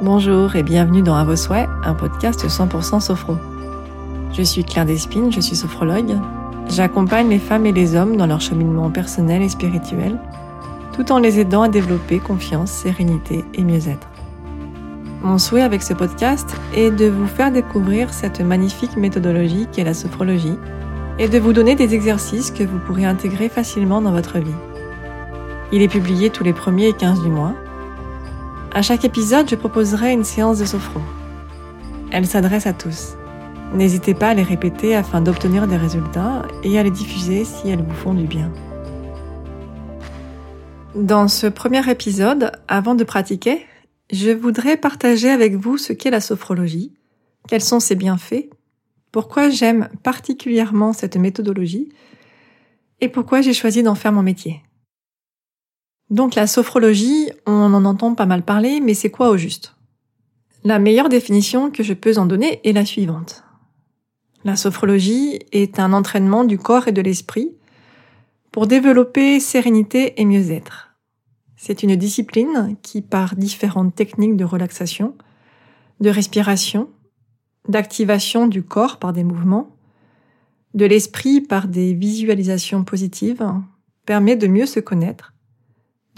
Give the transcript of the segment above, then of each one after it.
Bonjour et bienvenue dans À vos souhaits, un podcast 100% sophro. Je suis Claire Despines, je suis sophrologue. J'accompagne les femmes et les hommes dans leur cheminement personnel et spirituel, tout en les aidant à développer confiance, sérénité et mieux-être. Mon souhait avec ce podcast est de vous faire découvrir cette magnifique méthodologie qu'est la sophrologie et de vous donner des exercices que vous pourrez intégrer facilement dans votre vie. Il est publié tous les premiers et 15 du mois. À chaque épisode, je proposerai une séance de sophro. Elle s'adresse à tous. N'hésitez pas à les répéter afin d'obtenir des résultats et à les diffuser si elles vous font du bien. Dans ce premier épisode, avant de pratiquer, je voudrais partager avec vous ce qu'est la sophrologie, quels sont ses bienfaits, pourquoi j'aime particulièrement cette méthodologie et pourquoi j'ai choisi d'en faire mon métier. Donc la sophrologie, on en entend pas mal parler, mais c'est quoi au juste? La meilleure définition que je peux en donner est la suivante. La sophrologie est un entraînement du corps et de l'esprit pour développer sérénité et mieux-être. C'est une discipline qui, par différentes techniques de relaxation, de respiration, d'activation du corps par des mouvements, de l'esprit par des visualisations positives, permet de mieux se connaître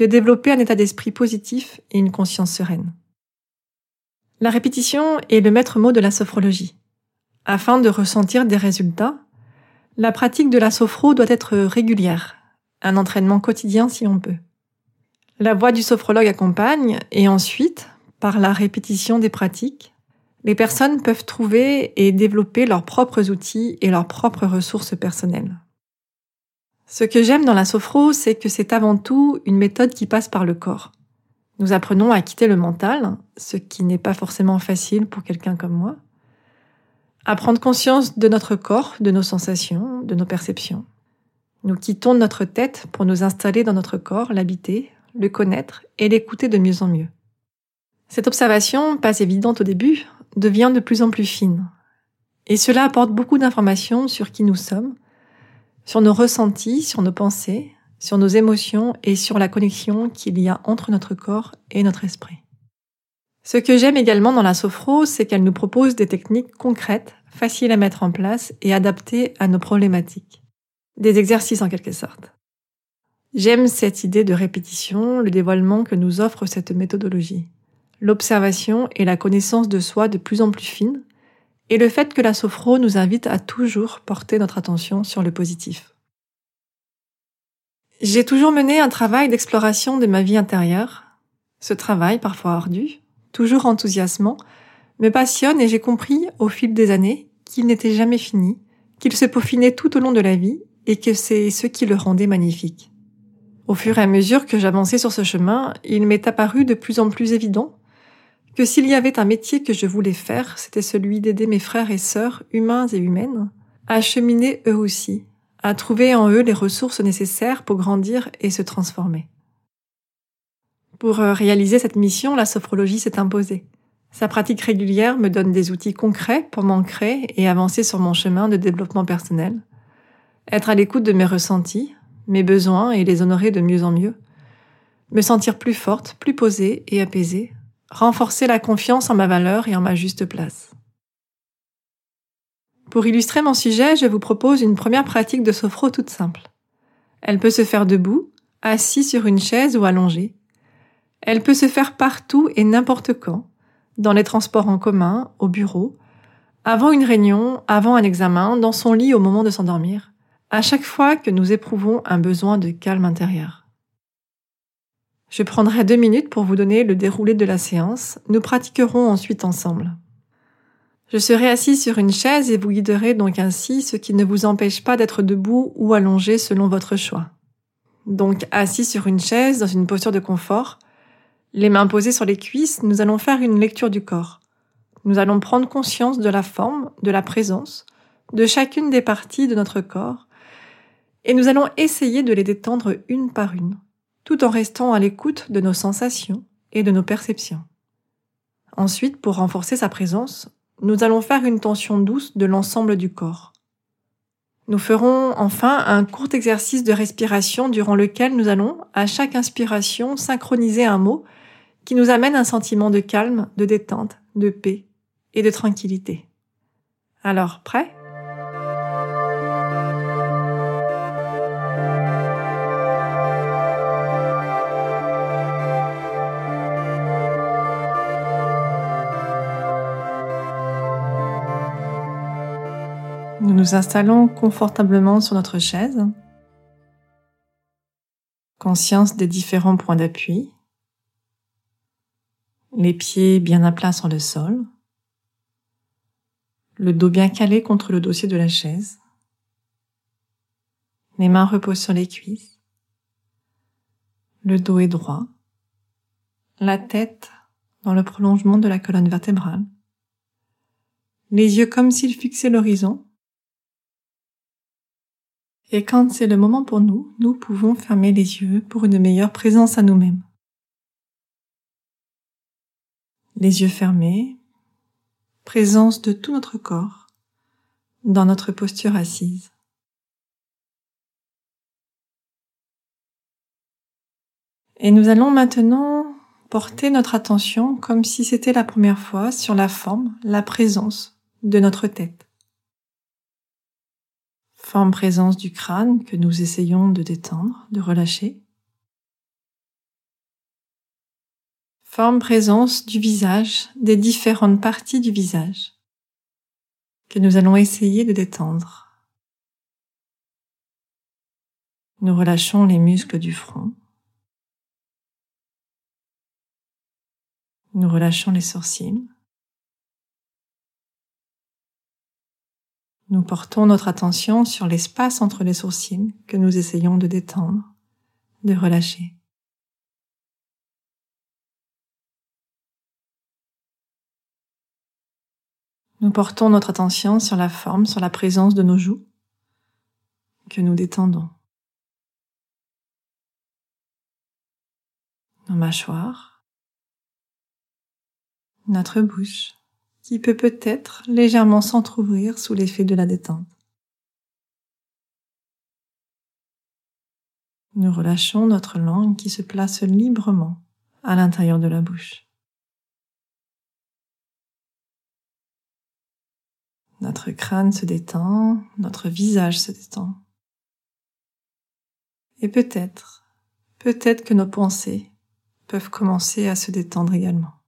de développer un état d'esprit positif et une conscience sereine. La répétition est le maître mot de la sophrologie. Afin de ressentir des résultats, la pratique de la sophro doit être régulière, un entraînement quotidien si on peut. La voix du sophrologue accompagne et ensuite, par la répétition des pratiques, les personnes peuvent trouver et développer leurs propres outils et leurs propres ressources personnelles. Ce que j'aime dans la sophro, c'est que c'est avant tout une méthode qui passe par le corps. Nous apprenons à quitter le mental, ce qui n'est pas forcément facile pour quelqu'un comme moi, à prendre conscience de notre corps, de nos sensations, de nos perceptions. Nous quittons notre tête pour nous installer dans notre corps, l'habiter, le connaître et l'écouter de mieux en mieux. Cette observation, pas évidente au début, devient de plus en plus fine. Et cela apporte beaucoup d'informations sur qui nous sommes, sur nos ressentis, sur nos pensées, sur nos émotions et sur la connexion qu'il y a entre notre corps et notre esprit. Ce que j'aime également dans la sophro, c'est qu'elle nous propose des techniques concrètes, faciles à mettre en place et adaptées à nos problématiques. Des exercices en quelque sorte. J'aime cette idée de répétition, le dévoilement que nous offre cette méthodologie. L'observation et la connaissance de soi de plus en plus fine, et le fait que la sophro nous invite à toujours porter notre attention sur le positif. J'ai toujours mené un travail d'exploration de ma vie intérieure. Ce travail, parfois ardu, toujours enthousiasmant, me passionne et j'ai compris, au fil des années, qu'il n'était jamais fini, qu'il se peaufinait tout au long de la vie et que c'est ce qui le rendait magnifique. Au fur et à mesure que j'avançais sur ce chemin, il m'est apparu de plus en plus évident que s'il y avait un métier que je voulais faire, c'était celui d'aider mes frères et sœurs, humains et humaines, à cheminer eux aussi, à trouver en eux les ressources nécessaires pour grandir et se transformer. Pour euh, réaliser cette mission, la sophrologie s'est imposée. Sa pratique régulière me donne des outils concrets pour m'ancrer et avancer sur mon chemin de développement personnel. Être à l'écoute de mes ressentis, mes besoins et les honorer de mieux en mieux. Me sentir plus forte, plus posée et apaisée renforcer la confiance en ma valeur et en ma juste place. Pour illustrer mon sujet, je vous propose une première pratique de sophro toute simple. Elle peut se faire debout, assis sur une chaise ou allongée. Elle peut se faire partout et n'importe quand, dans les transports en commun, au bureau, avant une réunion, avant un examen, dans son lit au moment de s'endormir, à chaque fois que nous éprouvons un besoin de calme intérieur. Je prendrai deux minutes pour vous donner le déroulé de la séance. Nous pratiquerons ensuite ensemble. Je serai assis sur une chaise et vous guiderai donc ainsi, ce qui ne vous empêche pas d'être debout ou allongé selon votre choix. Donc assis sur une chaise dans une posture de confort, les mains posées sur les cuisses, nous allons faire une lecture du corps. Nous allons prendre conscience de la forme, de la présence, de chacune des parties de notre corps, et nous allons essayer de les détendre une par une tout en restant à l'écoute de nos sensations et de nos perceptions. Ensuite, pour renforcer sa présence, nous allons faire une tension douce de l'ensemble du corps. Nous ferons enfin un court exercice de respiration durant lequel nous allons, à chaque inspiration, synchroniser un mot qui nous amène un sentiment de calme, de détente, de paix et de tranquillité. Alors, prêt? Nous installons confortablement sur notre chaise, conscience des différents points d'appui, les pieds bien à plat sur le sol, le dos bien calé contre le dossier de la chaise, les mains reposent sur les cuisses, le dos est droit, la tête dans le prolongement de la colonne vertébrale, les yeux comme s'ils fixaient l'horizon. Et quand c'est le moment pour nous, nous pouvons fermer les yeux pour une meilleure présence à nous-mêmes. les yeux fermés, présence de tout notre corps dans notre posture assise. Et nous allons maintenant porter notre attention comme si c'était la première fois sur la forme, la présence de notre tête. Forme présence du crâne que nous essayons de détendre, de relâcher. forme présence du visage, des différentes parties du visage que nous allons essayer de détendre. Nous relâchons les muscles du front. Nous relâchons les sourcils. Nous portons notre attention sur l'espace entre les sourcils que nous essayons de détendre, de relâcher. Nous portons notre attention sur la forme, sur la présence de nos joues que nous détendons. Nos mâchoires, notre bouche qui peut peut-être légèrement s'entr'ouvrir sous l'effet de la détente. Nous relâchons notre langue qui se place librement à l'intérieur de la bouche. Notre crâne se détend, notre visage se détend. Et peut-être, peut-être que nos pensées peuvent commencer à se détendre également.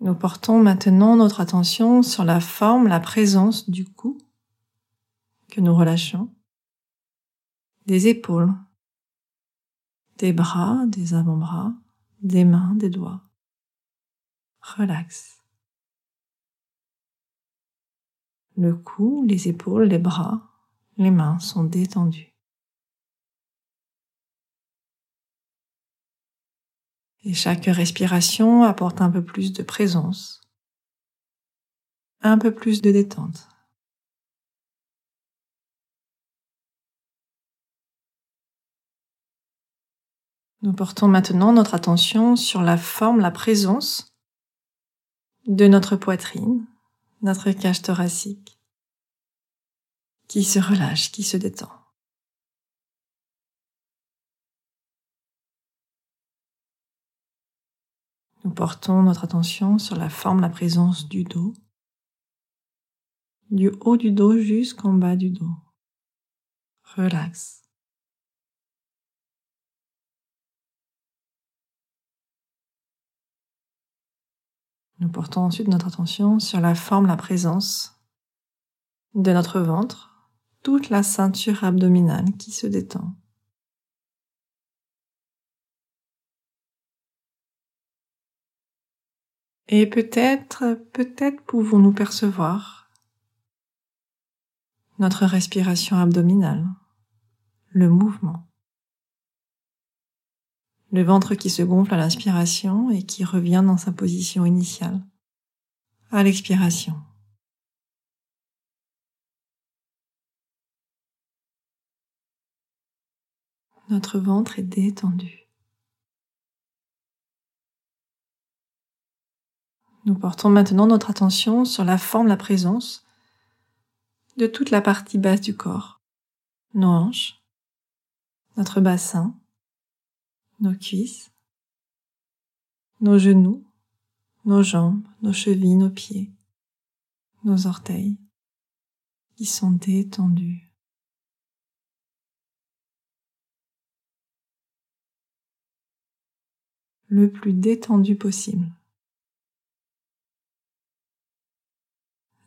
Nous portons maintenant notre attention sur la forme, la présence du cou que nous relâchons, des épaules des bras, des avant-bras, des mains, des doigts. Relax. Le cou, les épaules, les bras, les mains sont détendus. Et chaque respiration apporte un peu plus de présence, un peu plus de détente. Nous portons maintenant notre attention sur la forme, la présence de notre poitrine, notre cage thoracique, qui se relâche, qui se détend. Nous portons notre attention sur la forme, la présence du dos, du haut du dos jusqu'en bas du dos. Relax. Nous portons ensuite notre attention sur la forme, la présence de notre ventre, toute la ceinture abdominale qui se détend. Et peut-être, peut-être pouvons-nous percevoir notre respiration abdominale, le mouvement le ventre qui se gonfle à l'inspiration et qui revient dans sa position initiale à l'expiration. Notre ventre est détendu. Nous portons maintenant notre attention sur la forme, la présence de toute la partie basse du corps, nos hanches, notre bassin, nos cuisses, nos genoux, nos jambes, nos chevilles, nos pieds, nos orteils, qui sont détendus. le plus détendu possible.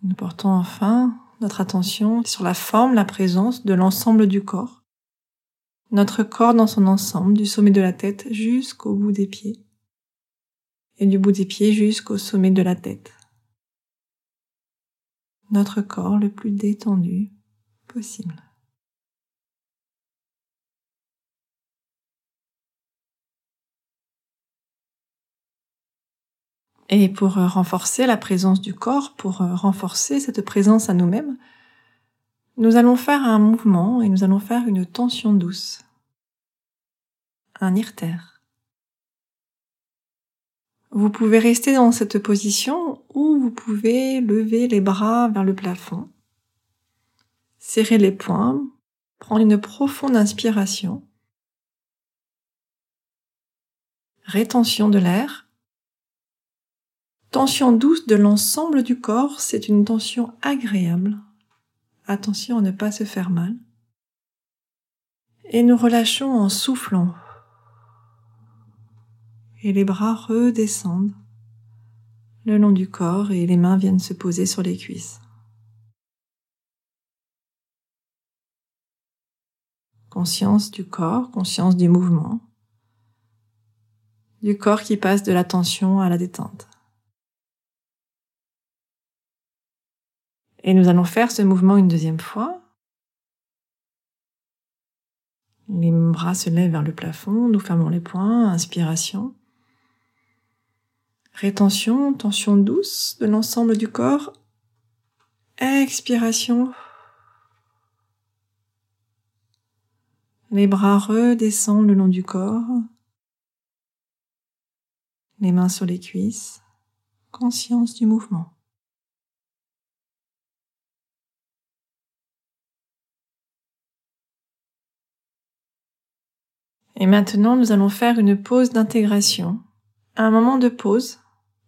Nous portons enfin notre attention sur la forme, la présence de l'ensemble du corps. Notre corps dans son ensemble, du sommet de la tête jusqu'au bout des pieds. Et du bout des pieds jusqu'au sommet de la tête. Notre corps le plus détendu possible. Et pour euh, renforcer la présence du corps, pour euh, renforcer cette présence à nous-mêmes, nous allons faire un mouvement et nous allons faire une tension douce. Un irter. Vous pouvez rester dans cette position ou vous pouvez lever les bras vers le plafond, serrer les poings, prendre une profonde inspiration, rétention de l'air Tension douce de l'ensemble du corps, c'est une tension agréable. Attention à ne pas se faire mal. Et nous relâchons en soufflant. Et les bras redescendent le long du corps et les mains viennent se poser sur les cuisses. Conscience du corps, conscience du mouvement, du corps qui passe de la tension à la détente. Et nous allons faire ce mouvement une deuxième fois. Les bras se lèvent vers le plafond, nous fermons les poings, inspiration. Rétention, tension douce de l'ensemble du corps. Expiration. Les bras redescendent le long du corps. Les mains sur les cuisses. Conscience du mouvement. Et maintenant, nous allons faire une pause d'intégration, un moment de pause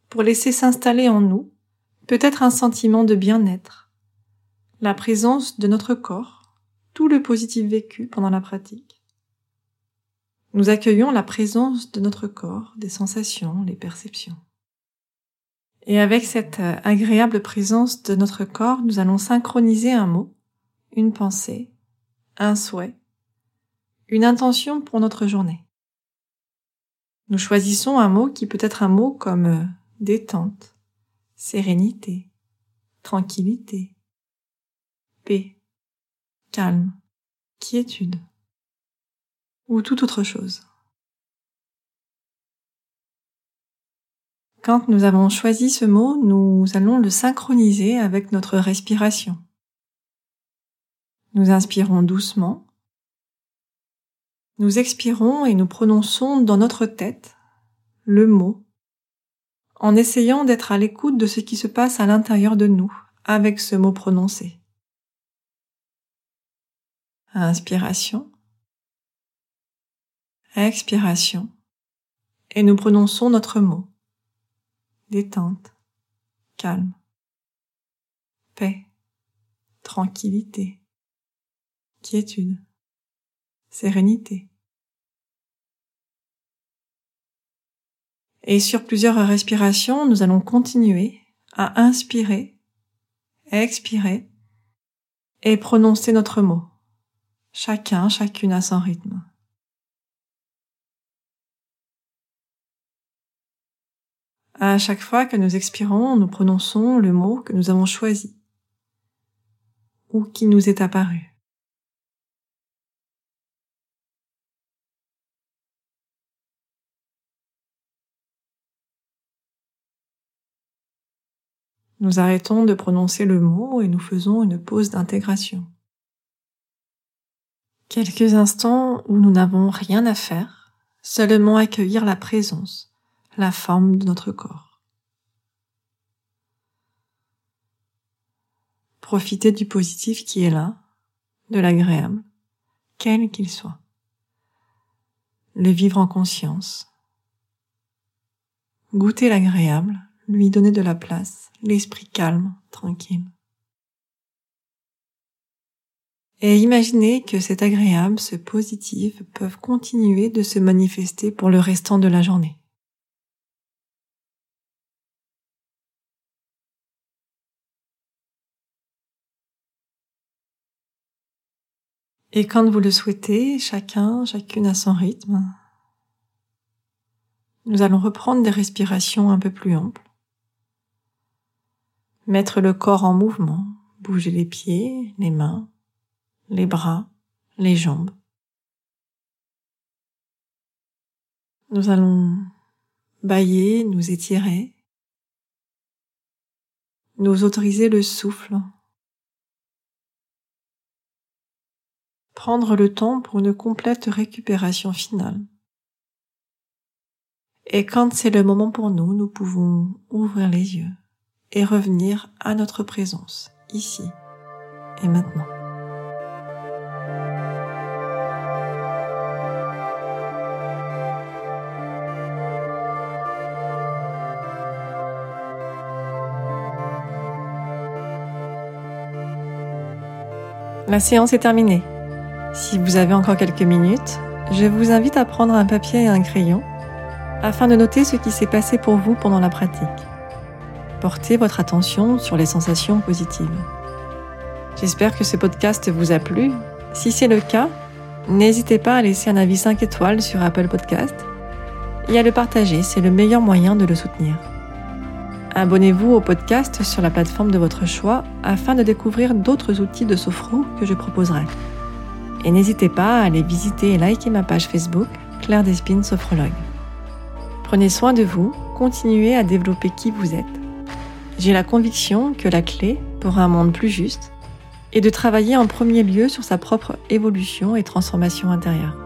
pour laisser s'installer en nous peut-être un sentiment de bien-être, la présence de notre corps, tout le positif vécu pendant la pratique. Nous accueillons la présence de notre corps, des sensations, les perceptions. Et avec cette agréable présence de notre corps, nous allons synchroniser un mot, une pensée, un souhait, une intention pour notre journée. Nous choisissons un mot qui peut être un mot comme euh, détente, sérénité, tranquillité, paix, calme, quiétude ou toute autre chose. Quand nous avons choisi ce mot, nous allons le synchroniser avec notre respiration. Nous inspirons doucement nous expirons et nous prononçons dans notre tête le mot en essayant d'être à l'écoute de ce qui se passe à l'intérieur de nous avec ce mot prononcé. Inspiration. Expiration. Et nous prononçons notre mot. Détente. Calme. Paix. Tranquillité. Quiétude sérénité. Et sur plusieurs respirations, nous allons continuer à inspirer, expirer et prononcer notre mot. Chacun, chacune à son rythme. À chaque fois que nous expirons, nous prononçons le mot que nous avons choisi ou qui nous est apparu. Nous arrêtons de prononcer le mot et nous faisons une pause d'intégration. Quelques instants où nous n'avons rien à faire, seulement accueillir la présence, la forme de notre corps. Profiter du positif qui est là, de l'agréable, quel qu'il soit. Le vivre en conscience. Goûter l'agréable, lui donner de la place, l'esprit calme, tranquille. Et imaginer que cet agréable, ce positif peuvent continuer de se manifester pour le restant de la journée. Et quand vous le souhaitez, chacun, chacune à son rythme, nous allons reprendre des respirations un peu plus amples. Mettre le corps en mouvement, bouger les pieds, les mains, les bras, les jambes. Nous allons bailler, nous étirer, nous autoriser le souffle prendre le temps pour une complète récupération finale. Et quand c'est le moment pour nous, nous pouvons ouvrir les yeux et revenir à notre présence, ici et maintenant. La séance est terminée. Si vous avez encore quelques minutes, je vous invite à prendre un papier et un crayon afin de noter ce qui s'est passé pour vous pendant la pratique. Portez votre attention sur les sensations positives. J'espère que ce podcast vous a plu. Si c'est le cas, n'hésitez pas à laisser un avis 5 étoiles sur Apple Podcast et à le partager, c'est le meilleur moyen de le soutenir. Abonnez-vous au podcast sur la plateforme de votre choix afin de découvrir d'autres outils de sophro que je proposerai. Et n'hésitez pas à aller visiter et liker ma page Facebook, Claire Despines Sophrologue. Prenez soin de vous, continuez à développer qui vous êtes. J'ai la conviction que la clé pour un monde plus juste est de travailler en premier lieu sur sa propre évolution et transformation intérieure.